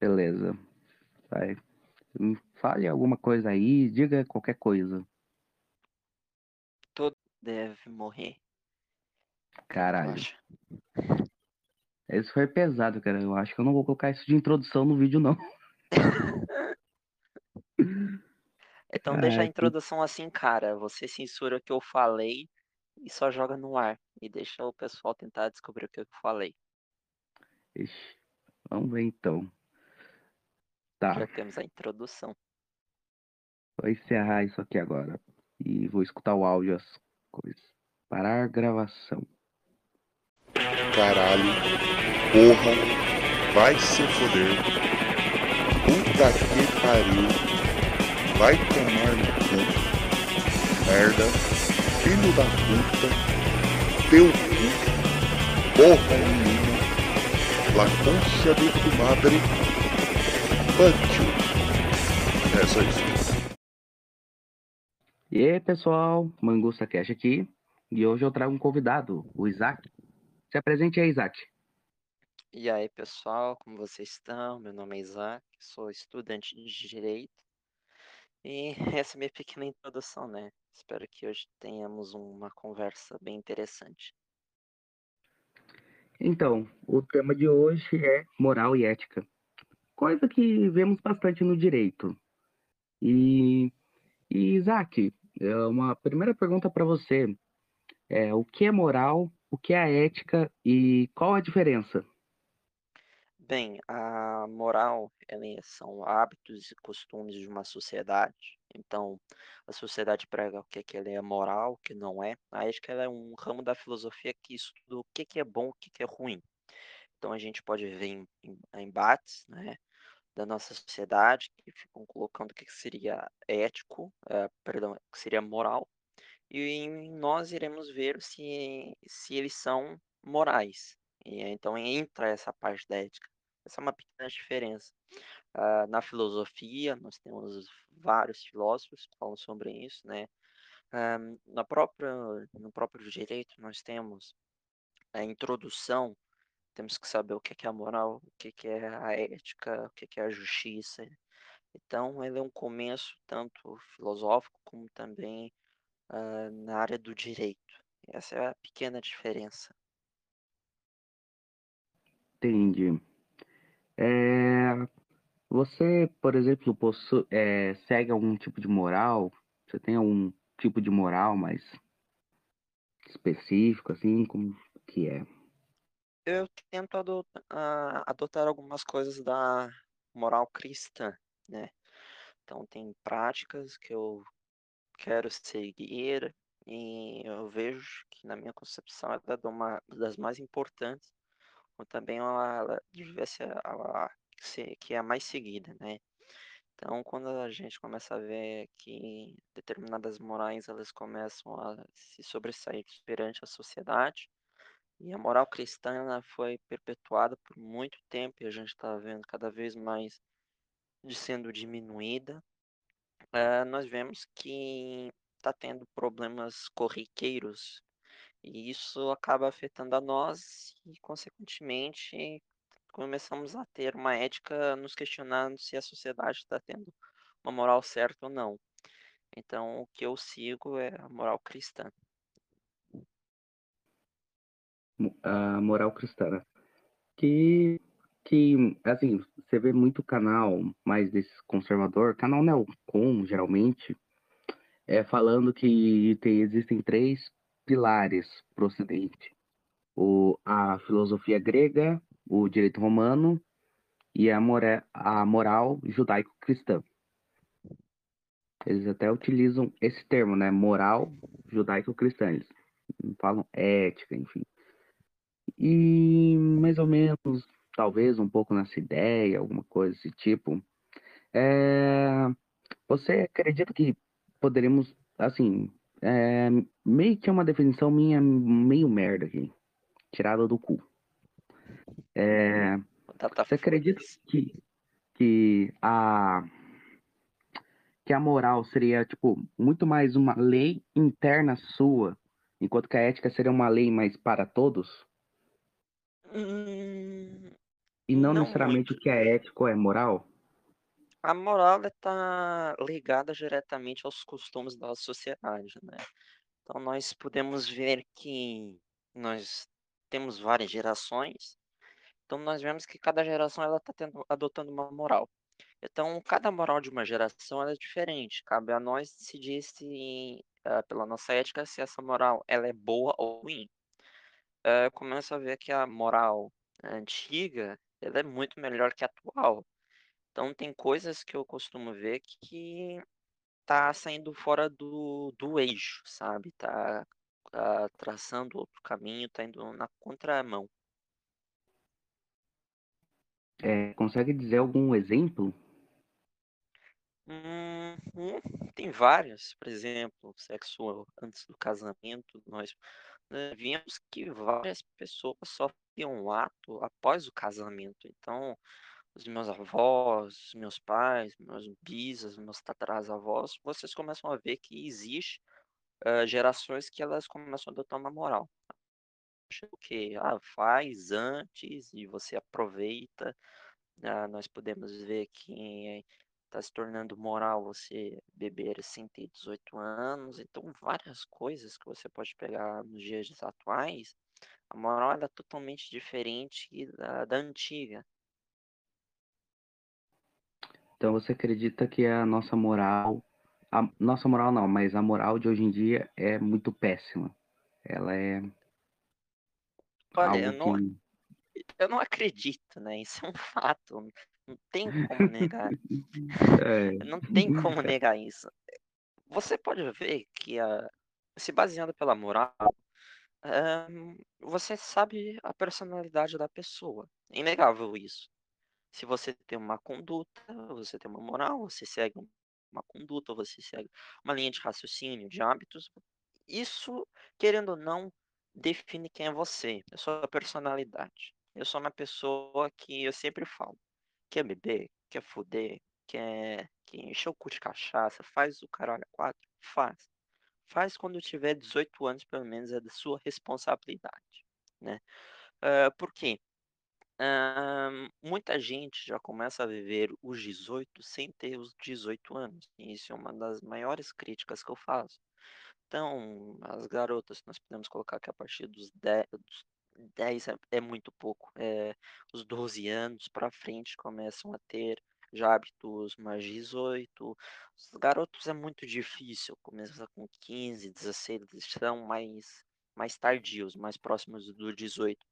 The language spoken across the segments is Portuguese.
Beleza. Vai. Fale alguma coisa aí, diga qualquer coisa. Todo deve morrer. Caralho. Esse foi pesado, cara. Eu acho que eu não vou colocar isso de introdução no vídeo, não. Então deixa a introdução assim, cara. Você censura o que eu falei e só joga no ar. E deixa o pessoal tentar descobrir o que eu falei. Ixi, vamos ver então. Tá, Já temos a introdução. vou encerrar isso aqui agora. E vou escutar o áudio, as coisas. Parar gravação. Caralho, porra, vai se foder. Puta que pariu, vai tomar no cu. Merda, filho da puta, teu cu, porra nenhuma, la concha de tu madre, pancho. É só isso. E aí, pessoal, Mangusta Cash aqui. E hoje eu trago um convidado, o Isaac. Se apresente aí, Isaac. E aí, pessoal, como vocês estão? Meu nome é Isaac, sou estudante de Direito. E essa é a minha pequena introdução, né? Espero que hoje tenhamos uma conversa bem interessante. Então, o tema de hoje é moral e ética. Coisa que vemos bastante no direito. E, e Isaac, é uma primeira pergunta para você. É, o que é moral, o que é ética e qual a diferença? Bem, a moral, elas são hábitos e costumes de uma sociedade. Então, a sociedade prega o que que ela é moral, o que não é. A ética é um ramo da filosofia que estuda o que que é bom, o que que é ruim. Então, a gente pode ver em, em- embates, né, da nossa sociedade que ficam colocando o que seria ético, eh, perdão, que seria moral, e nós iremos ver se, se eles são morais. E então entra essa parte da ética. Essa é uma pequena diferença. Ah, na filosofia, nós temos vários filósofos que falam sobre isso, né? Ah, na própria, no próprio direito, nós temos a introdução, temos que saber o que que é a moral, o que que é a ética, o que que é a justiça. Então, ele é um começo tanto filosófico como também ah, na área do direito. Essa é a pequena diferença. Entendi. É, você, por exemplo, possu- é, segue algum tipo de moral? Você tem algum tipo de moral mais específico, assim, como que é? Eu tento ado- ah, adotar algumas coisas da moral cristã, né? Então, tem práticas que eu quero seguir e eu vejo que, na minha concepção, ela é uma das mais importantes, ou também ela devia ser a, que é a mais seguida, né? Então, quando a gente começa a ver que determinadas morais elas começam a se sobressair perante a sociedade, e a moral cristã ela foi perpetuada por muito tempo e a gente está vendo cada vez mais de sendo diminuída, eh, nós vemos que está tendo problemas corriqueiros e isso acaba afetando a nós e, consequentemente, começamos a ter uma ética nos questionando se a sociedade está tendo uma moral certa ou não. Então, o que eu sigo é a moral cristã. A moral cristã, né? Que, que, assim, você vê muito canal mais desse conservador, canal neocon, geralmente, é falando que tem, existem três pilares pro ocidente. O, a filosofia grega, o direito romano e a, more, a moral judaico-cristã. Eles até utilizam esse termo, né? Moral judaico-cristã. Eles falam ética, enfim. E mais ou menos, talvez um pouco nessa ideia, alguma coisa desse tipo. É, você acredita que poderíamos, assim, é, meio que é uma definição minha meio merda aqui, tirada do cu. É, Batata você acredita que, que a que a moral seria tipo muito mais uma lei interna sua, enquanto que a ética seria uma lei mais para todos? Hum, E não Não necessariamente muito. o que é ético é moral? A moral está ligada diretamente aos costumes da sociedade, né? Então nós podemos ver que nós temos várias gerações, então nós vemos que cada geração ela está adotando uma moral. Então cada moral de uma geração ela é diferente. Cabe a nós decidir se, ah, pela nossa ética, se essa moral ela é boa ou ruim. Eh, eu começo a ver que a moral antiga ela é muito melhor que a atual. Então tem coisas que eu costumo ver que tá saindo fora do do eixo, sabe, tá, ah, traçando outro caminho, tá indo na contramão. É, consegue dizer algum exemplo? Hum, hum, tem vários, por exemplo, sexo antes do casamento, nós, eh, vimos que várias pessoas tinham um ato após o casamento, então os meus avós, meus pais, meus bisas, meus tataravós, vocês começam a ver que existe, hã, gerações que elas começam a adotar uma moral. Acho que, ah, faz antes e você aproveita. Ah, nós podemos ver que está se tornando moral você beber sem ter 18 anos, então várias coisas que você pode pegar nos dias atuais, a moral é totalmente diferente da da antiga. Então você acredita que a nossa moral, a nossa moral não, mas a moral de hoje em dia é muito péssima. Ela é Olha, eu não que eu não acredito, né, isso é um fato, não tem como negar. É. Não tem como negar isso. Você pode ver que a se baseando pela moral, você sabe a personalidade da pessoa, é inegável isso. Se você tem uma conduta, você tem uma moral, você segue uma conduta, você segue uma linha de raciocínio, de hábitos, isso, querendo ou não, define quem é você, a sua personalidade. Eu sou uma pessoa que eu sempre falo: "Quer beber? Quer foder? Quer quer encher o cu de cachaça? Faz o caralho a 4? Faz. Faz quando tiver 18 anos, pelo menos é da sua responsabilidade", né. Hã, por quê? Hã, muita gente já começa a viver os 18 sem ter os 18 anos, e isso é uma das maiores críticas que eu faço. Então, as garotas nós podemos colocar que a partir dos de dos 10 é é muito pouco, eh, os 12 anos pra frente começam a ter já hábitos mais de 18, os garotos é muito difícil, começa com 15, 16, eles são mais mais tardios, mais próximos do 18.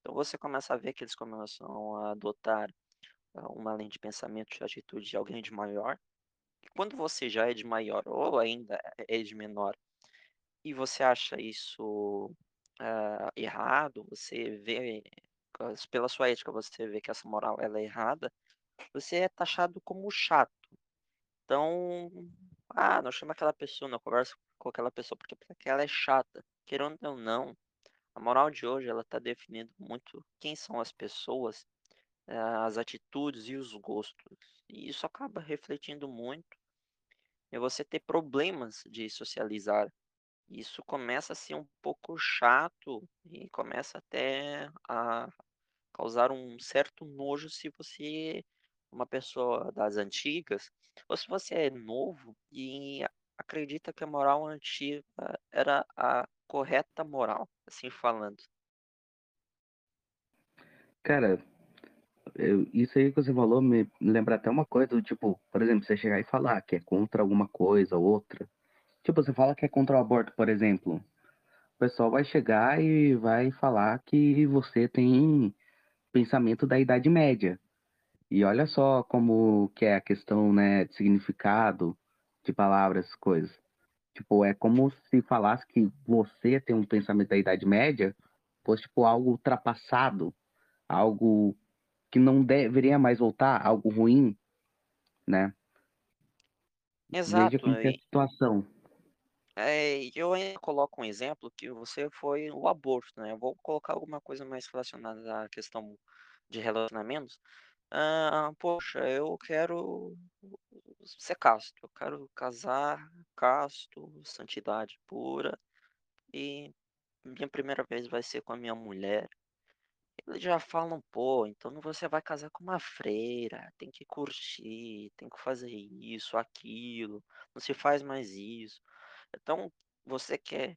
Então você começa a ver que eles começam a adotar, hã, uma linha de pensamento de atitude de alguém de maior, e quando você já é de maior ou ainda é de menor, e você acha isso, hã, errado, você vê pela sua ética, você vê que essa moral ela é errada, você é taxado como chato. Então, "Ah, não chama aquela pessoa, não conversa com aquela pessoa porque ela é chata", querendo ou não, a moral de hoje ela tá definindo muito quem são as pessoas, hã, as atitudes e os gostos, e isso acaba refletindo muito em você ter problemas de socializar. Isso começa a ser um pouco chato e começa até a causar um certo nojo se você uma pessoa das antigas, ou se você é novo e acredita que a moral antiga era a correta moral, assim falando. Cara, eu isso aí que você falou me lembra até uma coisa do tipo, por exemplo, você chegar e falar que é contra alguma coisa ou outra, tipo, você fala que é contra o aborto, por exemplo, o pessoal vai chegar e vai falar que você tem pensamento da idade média. E olha só como que é a questão, né, de significado de palavras, coisas. Tipo, é como se falasse que você tem um pensamento da idade média, fosse tipo algo ultrapassado, algo que não deveria mais voltar, algo ruim, né. Veja Exato, como que é a situação. É, eu ainda coloco um exemplo que você foi o aborto, né, eu vou colocar alguma coisa mais relacionada à questão de relacionamentos. Hã, poxa, eu quero ser casto, eu quero casar casto, santidade pura, e minha primeira vez vai ser com a minha mulher. eles já falam: "Pô, então você vai casar com uma freira, tem que curtir, tem que fazer isso, aquilo, não se faz mais isso". Então, você quer,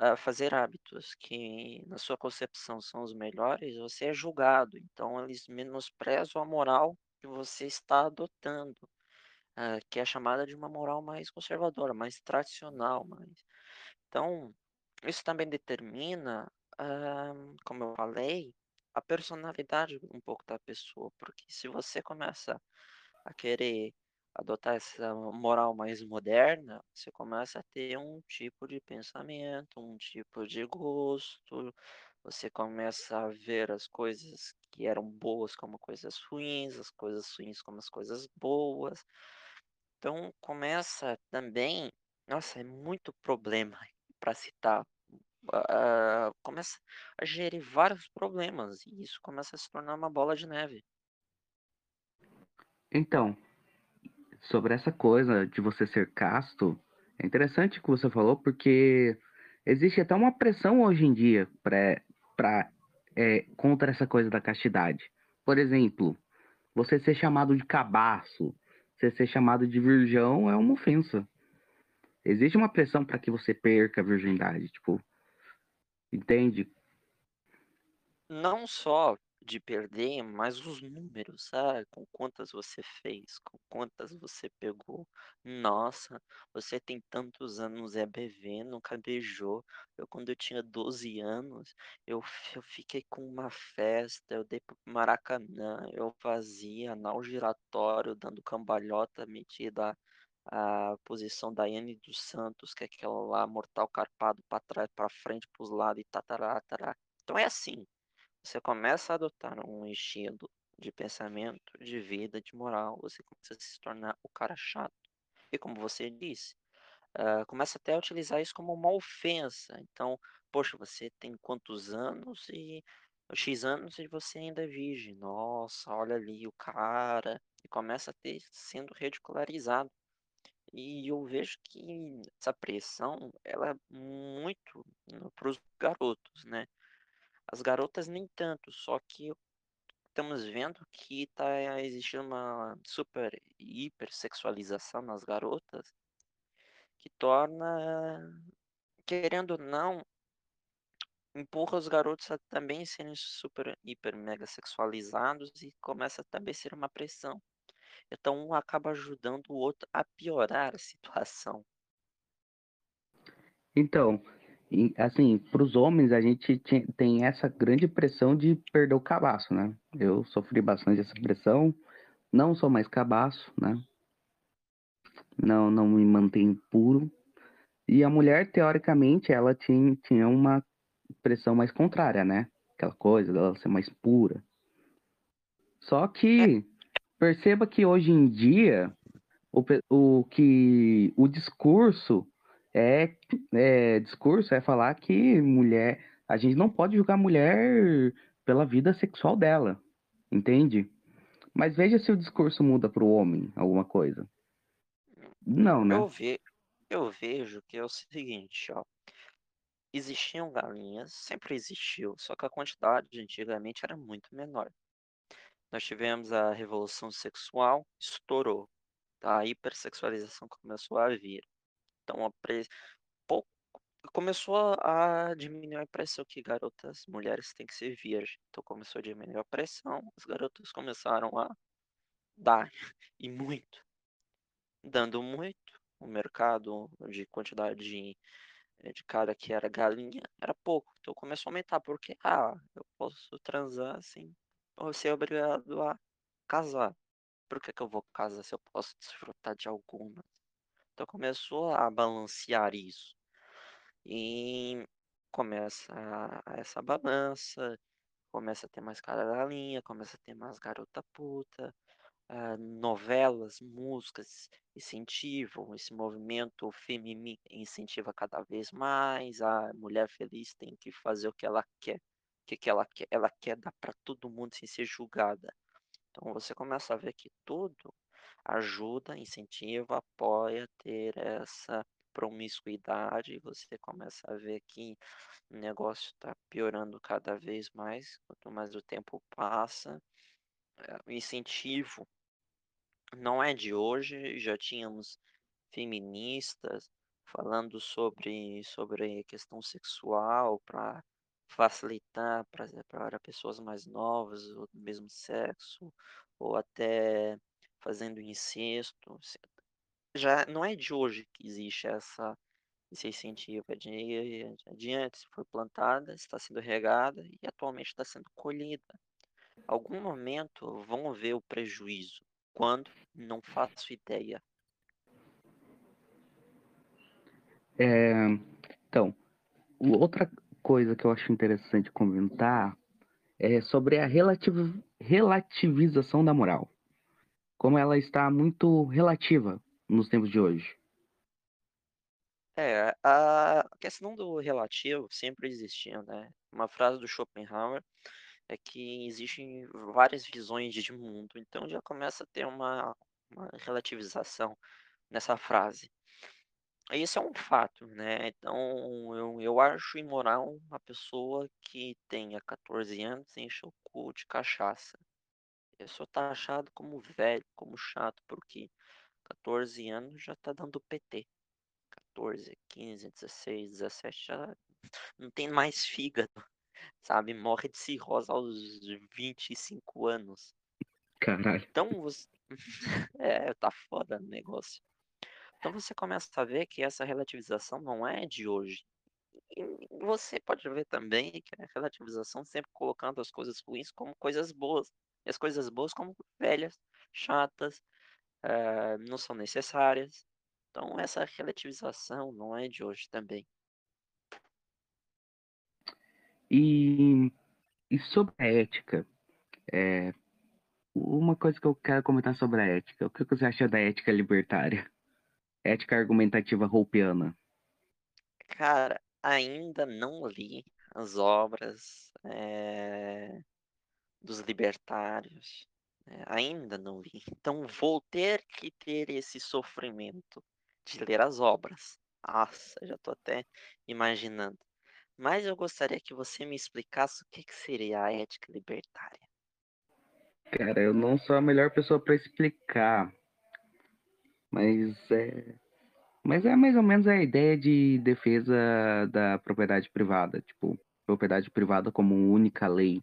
hã, fazer hábitos que na sua concepção são os melhores, você é julgado, então eles menosprezam a moral que você está adotando, hã, que é chamada de uma moral mais conservadora, mais tradicional, mais. Então, isso também determina, hã, como eu falei, a personalidade um pouco da pessoa, porque se você começa a querer adotar essa moral mais moderna, você começa a ter um tipo de pensamento, um tipo de gosto, você começa a ver as coisas que eram boas como coisas ruins, as coisas ruins como as coisas boas. Então começa também nossa, é muito problema para citar, ah, começa a gerir vários problemas e isso começa a se tornar uma bola de neve. Então, sobre essa coisa de você ser casto, é interessante o que você falou, porque existe até uma pressão hoje em dia pra, pra, é, contra essa coisa da castidade. Por exemplo, você ser chamado de cabaço, você ser chamado de virgão é uma ofensa. Existe uma pressão para que você perca a virgindade, tipo, entende? Não só de perder, mas os números, sabe, com quantas você fez, com quantas você pegou. Nossa, você tem tantos anos, é bebê, nunca beijou. Eu quando eu tinha 12 anos, eu eu fiquei com uma festa, eu dei para o Maracanã, eu fazia anal giratório, dando cambalhota metida a posição Daiane dos Santos, que é aquela lá, mortal carpado para trás, para frente, para os lados e tatará, tará. Então é assim, você começa a adotar um estilo de pensamento, de vida, de moral, você começa a se tornar o cara chato. E como você disse, hã, começa até a utilizar isso como uma ofensa, então: "Poxa, você tem quantos anos e X anos e você ainda é virgem. Nossa, olha ali o cara", e começa a ter sendo ridicularizado. E eu vejo que essa pressão, ela é muito para os garotos, né. As garotas nem tanto, só que estamos vendo que tá existindo uma super hipersexualização nas garotas que torna, querendo ou não empurra os garotos a também serem super, hiper, mega sexualizados e começa a também ser uma pressão. Então um acaba ajudando o outro a piorar a situação. Então, e assim, para os homens a gente tem essa grande pressão de perder o cabaço, né. Eu sofri bastante essa pressão, não sou mais cabaço, né. Não não me mantenho puro. E a mulher teoricamente ela tin tinha uma pressão mais contrária, né, aquela coisa dela ser mais pura. Só que, perceba que hoje em dia, o o que o discurso é é discurso é falar que mulher a gente não pode julgar mulher pela vida sexual dela, entende. Mas veja se o discurso muda para o homem alguma coisa. Não, Eu né. ve eu vejo que é o seguinte, ó existiam galinhas, sempre existiu, só que a quantidade antigamente era muito menor. Nós tivemos a revolução sexual, estourou, a hipersexualização começou a vir. Então a começou a diminuir a pressão que garotas, mulheres têm que ser virgem, então começou a diminuir a pressão, as garotas começaram a dar, e muito. Dando muito, o mercado de quantidade de eh, de cara que era galinha, era pouco, então começou a aumentar, porque: "Ah, eu posso transar sem ou ser obrigado a casar. Por que que eu vou casar se eu posso desfrutar de algumas?". Então começou a balancear isso. E começa a essa balança, começa a ter mais cara galinha, começa a ter mais garota puta, hã, novelas, músicas incentivam esse movimento femimi incentiva cada vez mais, a mulher feliz tem que fazer o que ela quer. Que que ela quer? Ela quer dar para todo mundo sem ser julgada. Então você começa a ver que tudo ajuda, incentiva, apoia ter essa promiscuidade, você começa a ver que o negócio está piorando cada vez mais, quanto mais o tempo passa. É, o incentivo não é de hoje, já tínhamos feministas falando sobre, sobre questão sexual para facilitar para pessoas mais novas do mesmo sexo, ou até fazendo incesto. Já não é de hoje que existe essa esse incentivo, é de, de antes foi plantada, está sendo regada e atualmente está sendo colhida. Algum momento vão ver o prejuízo. Quando? Não faço ideia. É, então, outra coisa que eu acho interessante comentar é sobre a relativ relativização da moral. Como ela está muito relativa nos tempos de hoje. É, a questão do relativo sempre existiu, né? Uma frase do Schopenhauer é que existem várias visões de mundo, então já começa a ter uma, uma relativização nessa frase. Isso é um fato, né? Então, eu, eu acho imoral uma pessoa que tenha 14 anos e enche o cu de cachaça. Eu sou taxado como velho, como chato, porque 14 anos já tá dando PT. 14, 15, 16, 17 já não tem mais fígado, sabe? Morre de cirrose aos 25 anos. Caralho. Então, você... é, tá foda o negócio. Então você começa a ver que essa relativização não é de hoje. E você pode ver também que a relativização sempre colocando as coisas ruins como coisas boas. E as coisas boas como velhas, chatas, uh, não são necessárias. Então essa relativização não é de hoje também. E, e sobre a ética, é, uma coisa que eu quero comentar sobre a ética. O que você acha da ética libertária? Ética argumentativa roupiana. Cara, ainda não li as obras é, dos libertários. É, ainda não li. Então vou ter que ter esse sofrimento de ler as obras. Nossa, já tô até imaginando. Mas eu gostaria que você me explicasse o que, que seria a ética libertária. Cara, eu não sou a melhor pessoa para explicar. Mas é. Mas é mais ou menos a ideia de defesa da propriedade privada, tipo, propriedade privada como única lei.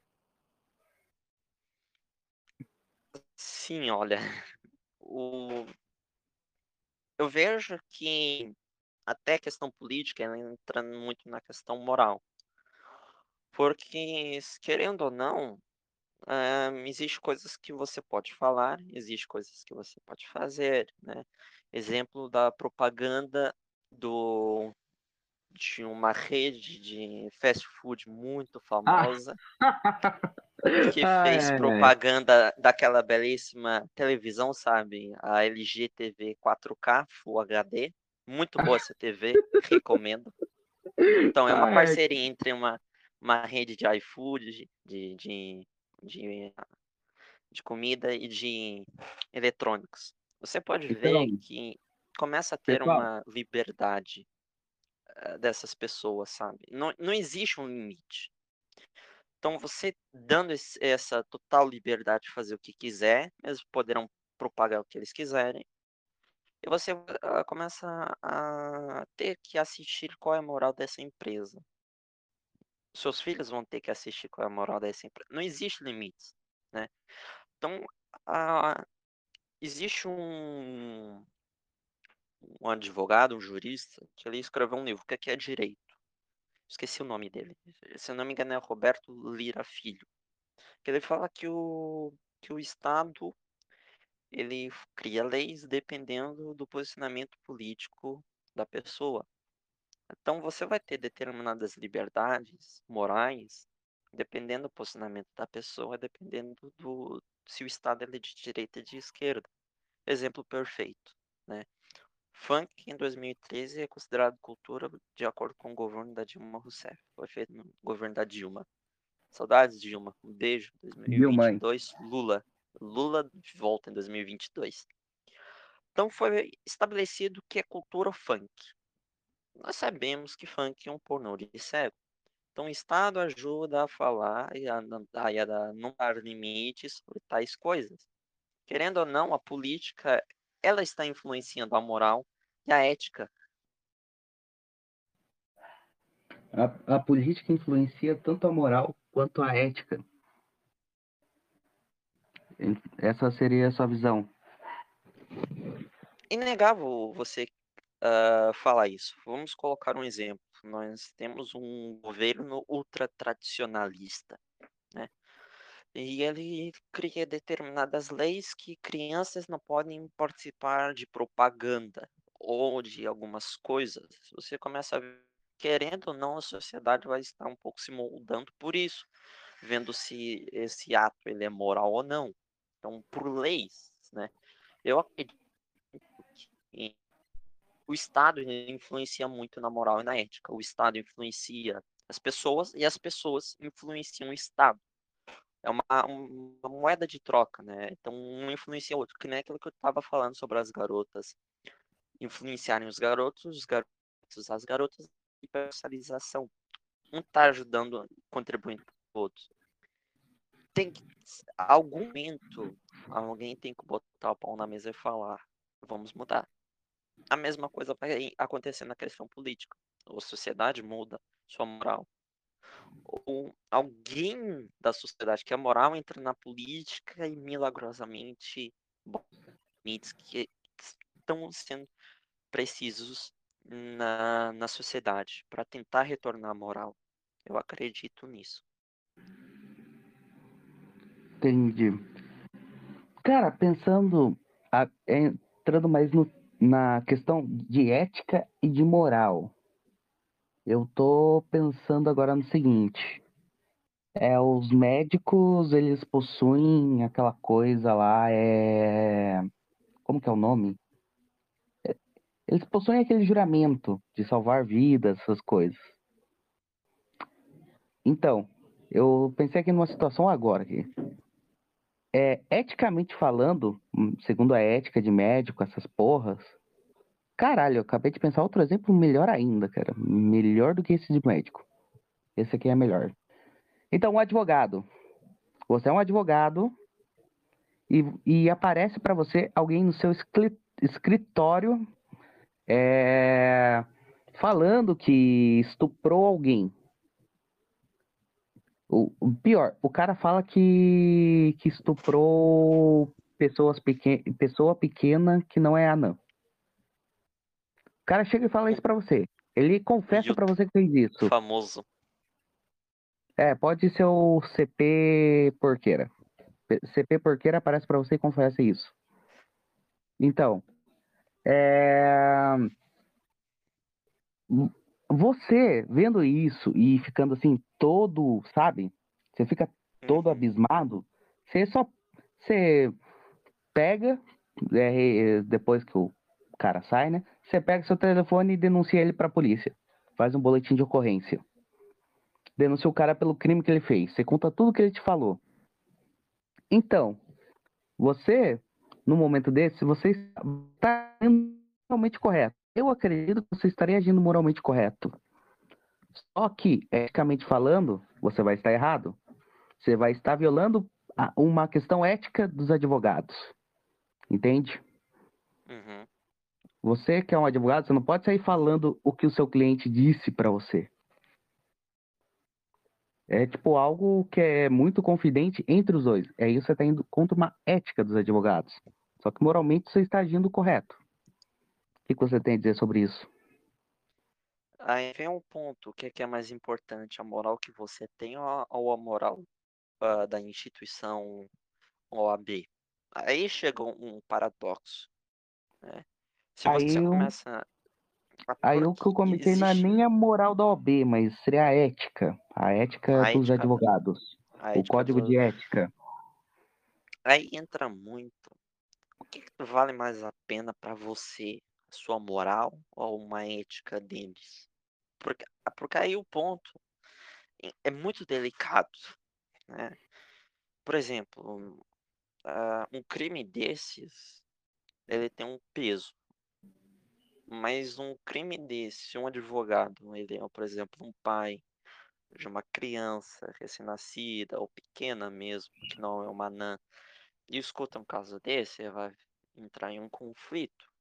Sim, olha, o... eu vejo que até a questão política ela entra muito na questão moral. Porque, querendo ou não, uh, existe coisas que você pode falar, existe coisas que você pode fazer, né? Exemplo da propaganda do de uma rede de fast food muito famosa que fez propaganda daquela belíssima televisão, sabe? A LG TV 4K Full HD. Muito boa essa TV, recomendo. Então, é uma parceria entre uma, uma rede de iFood, de, de, de, de comida e de eletrônicos. Você pode ver então que começa a ter pessoal, uma liberdade uh, dessas pessoas, sabe? Não, não existe um limite. Então, você dando esse, essa total liberdade de fazer o que quiser, eles poderão propagar o que eles quiserem, e você uh, começa a ter que assistir qual é a moral dessa empresa. Seus filhos vão ter que assistir qual é a moral dessa empresa. Não existe limites, né? Então, a, existe um, um advogado, um jurista, que ele escreveu um livro, que aqui é direito. Esqueci o nome dele. Se eu não me engano é Roberto Lira Filho. Que ele fala que o, que o Estado ele cria leis dependendo do posicionamento político da pessoa. Então você vai ter determinadas liberdades morais dependendo do posicionamento da pessoa, dependendo do se o Estado é de direita ou de esquerda. Exemplo perfeito, né? Funk em 2013 é considerado cultura de acordo com o governo da Dilma Rousseff. Foi feito no governo da Dilma. Saudades, Dilma. Um beijo. 2022, Lula. Lula de volta em 2022. Então foi estabelecido que é cultura funk. nós sabemos que funk é um pornô de cego. Então, o Estado ajuda a falar e a, a, a não dar limites sobre tais coisas. Querendo ou não, a política ela está influenciando a moral e a ética. A, a política influencia tanto a moral quanto a ética. Essa seria a sua visão. Inegável você uh, falar isso. Vamos colocar um exemplo. Nós temos um governo ultra tradicionalista? E ele cria determinadas leis que crianças não podem participar de propaganda ou de algumas coisas. Você começa a ver, querendo ou não, a sociedade vai estar um pouco se moldando por isso, vendo se esse ato ele é moral ou não. Então, por leis, né? Eu acredito que o Estado influencia muito na moral e na ética. O Estado influencia as pessoas e as pessoas influenciam o Estado. É uma, uma moeda de troca, né? Então, um influencia o outro, que nem aquilo que eu estava falando sobre as garotas influenciarem os garotos, os garotos, as garotas, e personalização. Um está ajudando, contribuindo para o outro. Tem que, algum momento, alguém tem que botar o pau na mesa e falar: vamos mudar a mesma coisa vai acontecer na questão política. A sociedade muda sua moral. Ou alguém da sociedade que é moral entra na política e milagrosamente limites que estão sendo precisos na, na sociedade para tentar retornar a moral. Eu acredito nisso. Entendi. Cara, pensando, entrando mais no na questão de ética e de moral, eu tô pensando agora no seguinte. É, os médicos, eles possuem aquela coisa lá, é... Como que é o nome? É, eles possuem aquele juramento de salvar vidas, essas coisas. Então, eu pensei aqui numa situação agora aqui. É, eticamente falando, segundo a ética de médico, essas porras. Caralho, eu acabei de pensar outro exemplo melhor ainda, cara. Melhor do que esse de médico. Esse aqui é melhor. Então, um advogado. Você é um advogado e, e aparece para você alguém no seu escritório é, falando que estuprou alguém. O, o, pior, o cara fala que, que estuprou pessoas pequen, pessoa pequena que não é anã. O cara chega e fala isso pra você. Ele confessa para você que fez isso. Famoso. É, pode ser o CP Porqueira. CP Porqueira aparece para você e confessa isso. Então, é... Você vendo isso e ficando assim todo, sabe? Você fica todo uhum. abismado. Você só você pega é, depois que o cara sai, né? Você pega seu telefone e denuncia ele para a polícia. Faz um boletim de ocorrência. Denuncia o cara pelo crime que ele fez. Você conta tudo que ele te falou. Então, você, no momento desse, você está realmente correto eu acredito que você estaria agindo moralmente correto. Só que, eticamente falando, você vai estar errado. Você vai estar violando uma questão ética dos advogados. Entende? Uhum. Você que é um advogado, você não pode sair falando o que o seu cliente disse para você. É tipo algo que é muito confidente entre os dois. É isso que você está indo contra uma ética dos advogados. Só que moralmente você está agindo correto que você tem a dizer sobre isso? Aí vem um ponto, o que é, que é mais importante, a moral que você tem ou a moral uh, da instituição OAB? Aí chega um paradoxo. Né? Se aí você eu... começa. Aí o que eu comentei existe... não é nem a moral da OAB, mas seria a ética. A ética a dos ética... advogados. A o código do... de ética. Aí entra muito. O que, que vale mais a pena para você? sua moral ou uma ética deles. Porque, ah, porque aí o ponto é muito delicado. Né? Por exemplo, uh, um crime desses ele tem um peso. Mas um crime desse, se um advogado, ele é, por exemplo, um pai de uma criança recém-nascida ou pequena mesmo, que não é uma anã, e escuta um caso desse, ele vai entrar em um conflito.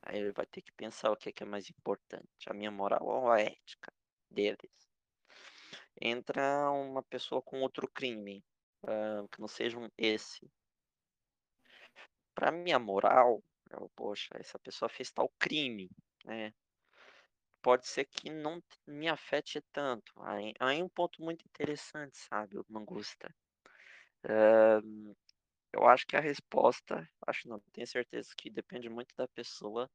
Aí ele vai ter que pensar o que é, que é mais importante, a minha moral ou a ética deles. Entra uma pessoa com outro crime, ah, que não seja um esse. Para minha moral, eu, poxa, essa pessoa fez tal crime, né? Pode ser que não me afete tanto. Aí, aí um ponto muito interessante, sabe, Mangusta. Ah, eu acho que a resposta, acho não, tenho certeza que depende muito da pessoa,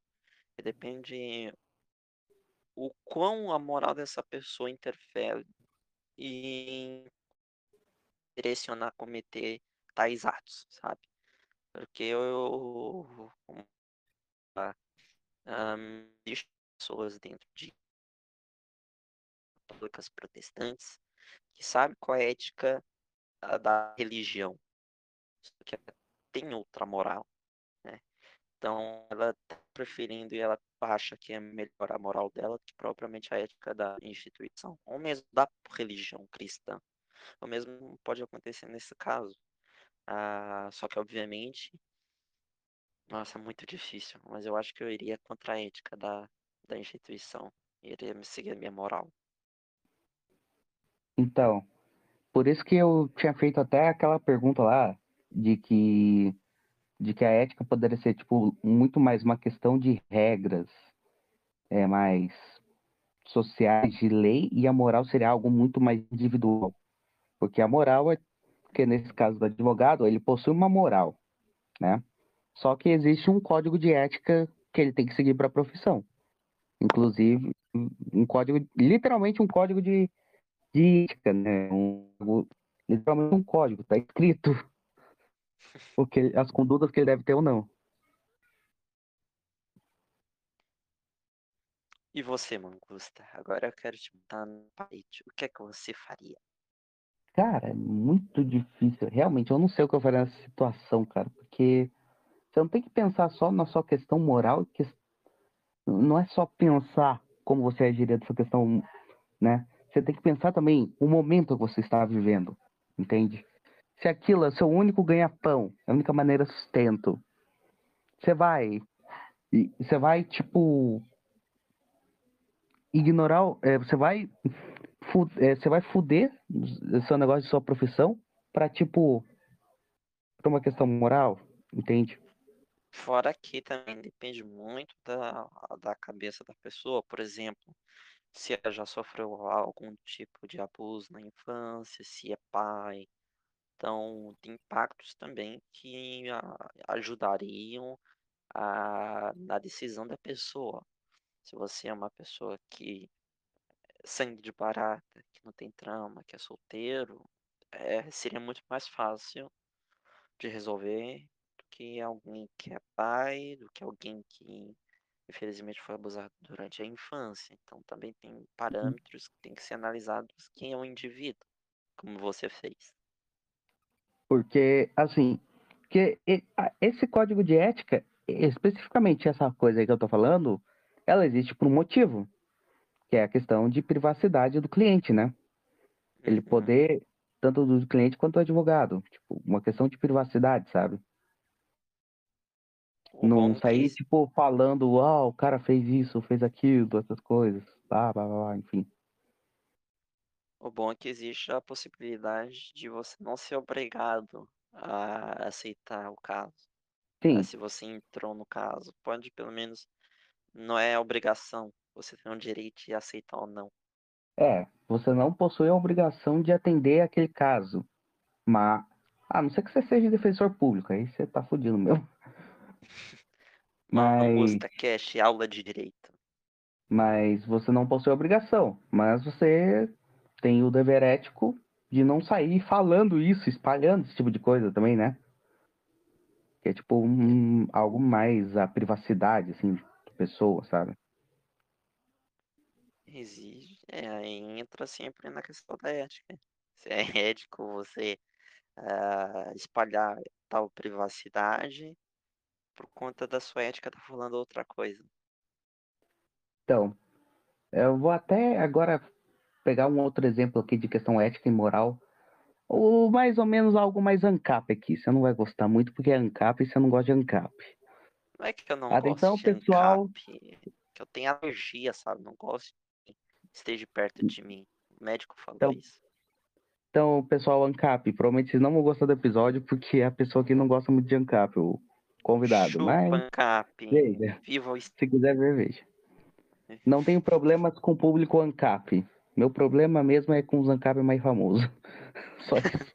depende o quão a moral dessa pessoa interfere em direcionar cometer tais atos, sabe? Porque eu, como, ah, ahn, existe pessoas dentro de católicas protestantes que sabem qual é a ética da, da religião, que tem outra moral, né? Então ela tá preferindo e ela acha que é melhor a moral dela que propriamente a ética da instituição, ou mesmo da religião cristã. O mesmo pode acontecer nesse caso. Ah, só que obviamente, nossa, é muito difícil, mas eu acho que eu iria contra a ética da, da instituição. Iria me seguir a minha moral. Então, por isso que eu tinha feito até aquela pergunta lá de que de que a ética poderia ser tipo muito mais uma questão de regras, é mais sociais de lei e a moral seria algo muito mais individual, porque a moral é que nesse caso do advogado ele possui uma moral, né? Só que existe um código de ética que ele tem que seguir para a profissão, inclusive um código, literalmente um código de, de ética, né? Um, literalmente um código, tá escrito o que, as condutas que ele deve ter ou não. E você, Mangusta? Agora eu quero te botar no parede. O que é que você faria? Cara, é muito difícil. Realmente, eu não sei o que eu faria nessa situação, cara, porque você não tem que pensar só na sua questão moral, que não é só pensar como você agiria dessa questão, né? Você tem que pensar também o momento que você está vivendo, entende? Se aquilo é seu único ganha-pão, é a única maneira sustento, você vai, você vai tipo ignorar, é, você vai, fu- é, você vai fuder seu negócio de sua profissão pra tipo por uma questão moral, entende? Fora que também depende muito da, da cabeça da pessoa. Por exemplo, se ela já sofreu algum tipo de abuso na infância, se é pai. Então, tem impactos também que ajudariam a, na decisão da pessoa. Se você é uma pessoa que sangue de barata, que não tem trama, que é solteiro, é, seria muito mais fácil de resolver do que alguém que é pai, do que alguém que infelizmente foi abusado durante a infância. Então também tem parâmetros que tem que ser analisados quem é o indivíduo, como você fez. Porque, assim, que esse código de ética, especificamente essa coisa aí que eu tô falando, ela existe por um motivo, que é a questão de privacidade do cliente, né? Ele Uhum. poder, tanto do cliente quanto do advogado, tipo, uma questão de privacidade, sabe? O Não que sair, tipo, falando, uau, o cara fez isso, fez aquilo, essas coisas, blá, blá, blá, blá, enfim. o bom é que existe a possibilidade de você não ser obrigado a aceitar o caso. Sim, Mas se você entrou no caso, pode pelo menos, não é obrigação, você tem o direito de aceitar ou não. é, você não possui a obrigação de atender aquele caso, mas, a não ser que você seja defensor público, aí você tá fudido mesmo. Mas, Mangusta Cash, aula de direito. mas você não possui a obrigação, mas você tem o dever ético de não sair falando isso, espalhando esse tipo de coisa também, né? Que é tipo um, algo mais a privacidade, assim, da pessoa, sabe? Exige, é, entra sempre na questão da ética. Se é ético você ah, espalhar tal privacidade por conta da sua ética tá falando outra coisa. Então, eu vou até agora pegar um outro exemplo aqui de questão ética e moral. Ou mais ou menos algo mais ANCAP aqui. Você não vai gostar muito porque é ANCAP e você não gosta de ANCAP. Não é que eu não Atenção, gosto de pessoal. ANCAP, que eu tenho alergia, sabe? Não gosto esteja perto de mim. O médico falou Então, isso. Então, pessoal, ANCAP, provavelmente vocês não vão gostar do episódio porque a pessoa aqui não gosta muito de ANCAP, o convidado. Chupa Mas ANCAP. veja, Viva o se quiser ver, veja. Não tenho problemas com o público ANCAP. Meu problema mesmo é com os ANCAP mais famosos. Só isso.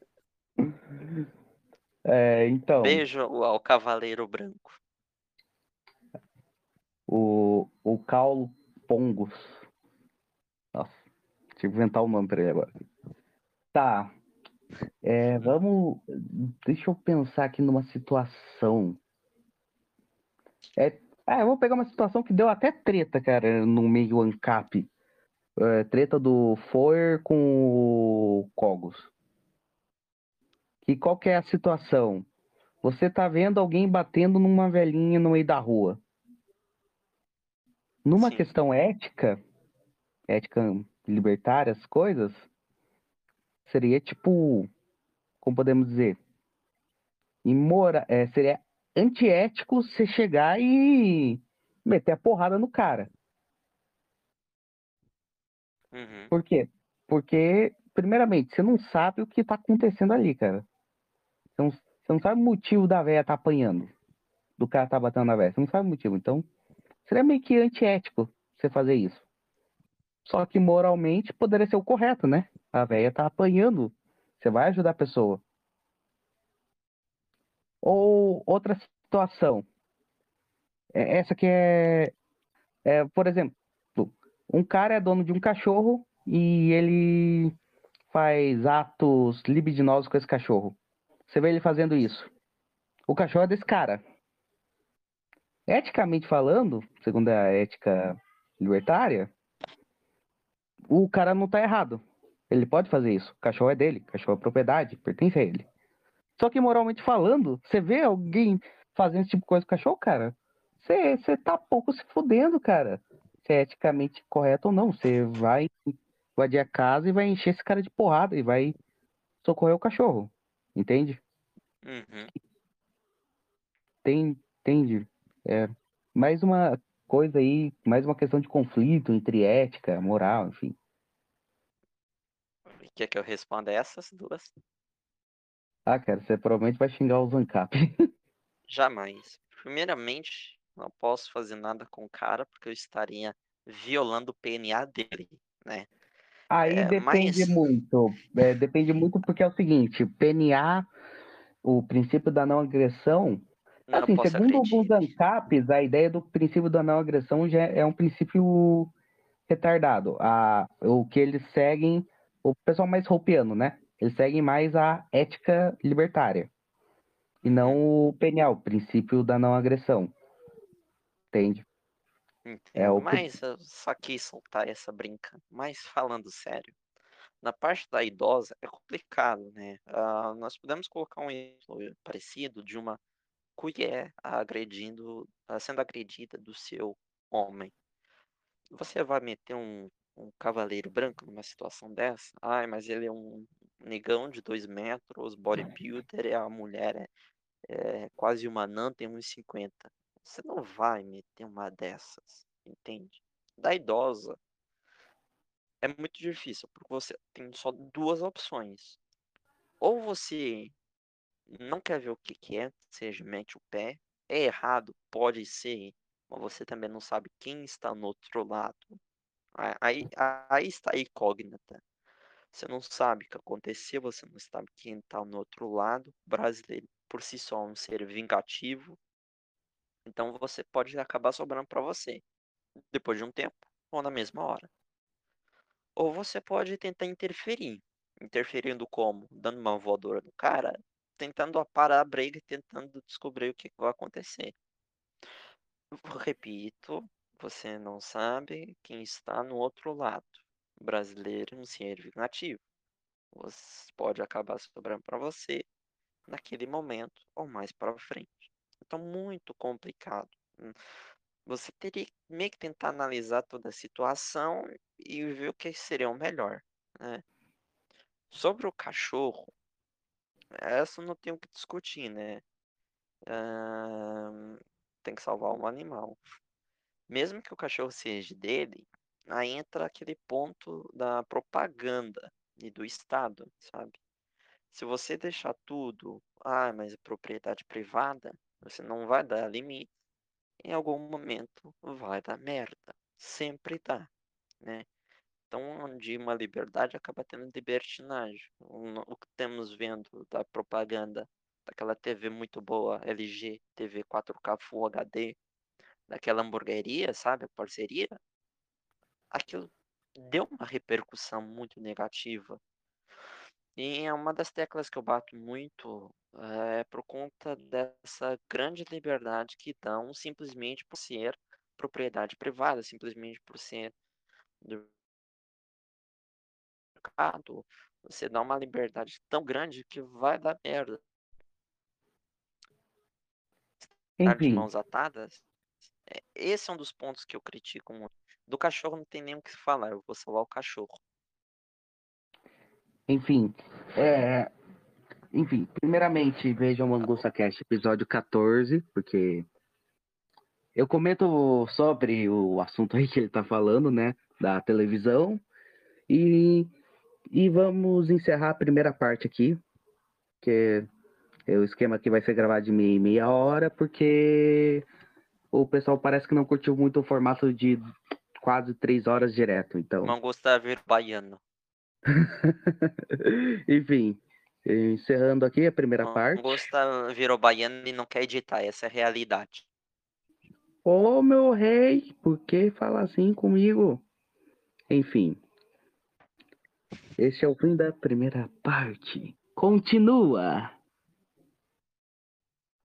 É, então, Beijo ao Cavaleiro Branco. o, o Caulo Pongos. Tive que inventar o nome pra ele agora. Tá. É, vamos. Deixa eu pensar aqui numa situação. É, ah, eu vou pegar uma situação que deu até treta, cara, no meio ANCAP. É, treta do Foer com o Cogos. E qual que é a situação? Você tá vendo alguém batendo numa velhinha no meio da rua. Numa Sim. questão ética, ética libertária, as coisas, seria tipo, como podemos dizer, imora, é, seria antiético você chegar e meter a porrada no cara. Uhum. Por quê? Porque, primeiramente, você não sabe o que tá acontecendo ali, cara. Você não, você não sabe o motivo da véia tá apanhando. Do cara tá batendo na véia. Você não sabe o motivo. Então, seria meio que antiético você fazer isso. Só que moralmente poderia ser o correto, né? A véia tá apanhando. Você vai ajudar a pessoa. Ou outra situação. É, Essa que é, é, por exemplo, um cara é dono de um cachorro e ele faz atos libidinosos com esse cachorro. Você vê ele fazendo isso. O cachorro é desse cara. Eticamente falando, segundo a ética libertária, o cara não tá errado. Ele pode fazer isso. O cachorro é dele, o cachorro é propriedade, pertence a ele. Só que moralmente falando, você vê alguém fazendo esse tipo de coisa com o cachorro, cara, você, você tá pouco se fudendo, cara. Se é eticamente correto ou não. Você vai invadir a casa e vai encher esse cara de porrada e vai socorrer o cachorro. Entende? Uhum. Tem, entende? É mais uma coisa aí, mais uma questão de conflito entre ética, moral, enfim. Quer que eu responda essas duas? Ah, cara, você provavelmente vai xingar o Zancap. Jamais. Primeiramente, não posso fazer nada com o cara porque eu estaria violando o PNA dele, né? Aí É, depende mas- muito. É, depende muito porque é o seguinte, PNA, o princípio da não agressão, assim, segundo alguns. ANCAPs, a ideia do princípio da não agressão já é um princípio retardado. A, o que eles seguem, o pessoal mais roupiano, né? Eles seguem mais a ética libertária. E não o PNA, o princípio da não agressão. Entende? Entendo, o que- mas eu só quis soltar essa brinca. Mas falando sério, na parte da idosa é complicado, né? Ah, nós podemos colocar um exemplo parecido de uma mulher agredindo, ah, sendo agredida do seu homem. Você vai meter um, um cavaleiro branco numa situação dessa? Ai, mas ele é um negão de dois metros, bodybuilder, e a mulher é, é quase uma anã, tem 1,50. Você não vai meter uma dessas, entende? Da idosa é muito difícil, porque você tem só duas opções. Ou você não quer ver o que, que é, seja mete o pé. É errado, pode ser, mas você também não sabe quem está no outro lado. Aí, aí está a incógnita. Você não sabe o que aconteceu, você não sabe quem está no outro lado. O brasileiro, por si só, é um ser vingativo. Então você pode acabar sobrando para você, depois de um tempo ou na mesma hora. Ou você pode tentar interferir. Interferindo como? Dando uma voadora no cara, tentando parar a briga tentando descobrir o que vai acontecer. Repito, você não sabe quem está no outro lado. O brasileiro é um ser vingativo. Você pode acabar sobrando para você naquele momento ou mais para frente. Então, muito complicado. Você teria meio que tentar analisar toda a situação e ver o que seria o melhor, né? Sobre o cachorro, essa não tem o que discutir, né? Tem que salvar um animal. Mesmo que o cachorro seja dele, aí entra aquele ponto da propaganda e do Estado, sabe? Se você deixar tudo, ah, mas é propriedade privada, você não vai dar limite. Em algum momento vai dar merda. Sempre dá, né? Então, onde uma liberdade acaba tendo libertinagem. O, que temos vendo da propaganda daquela TV muito boa, LG, TV 4K Full HD, daquela hamburgueria, sabe, a parceria, aquilo deu uma repercussão muito negativa. E é uma das teclas que eu bato muito é por conta dessa grande liberdade que dão simplesmente por ser propriedade privada, simplesmente por ser mercado, você dá uma liberdade tão grande que vai dar merda. Estar de Enfim, mãos atadas, é, esse é um dos pontos que eu critico muito. Do cachorro não tem nem o que falar, eu vou salvar o cachorro. enfim, é, enfim, primeiramente vejam o Angusta Cast episódio 14, porque eu comento sobre o assunto aí que ele tá falando, né, da televisão, e, e vamos encerrar a primeira parte aqui, que é o esquema aqui vai ser gravado de meia, meia hora, porque o pessoal parece que não curtiu muito o formato de quase três horas direto, então... Não gostar de ver baiano. Enfim, encerrando aqui a primeira Não parte. gosta, virou baiano e não quer editar, essa é a realidade. Ô meu rei, por que fala assim comigo? Enfim. Esse é o fim da primeira parte. Continua!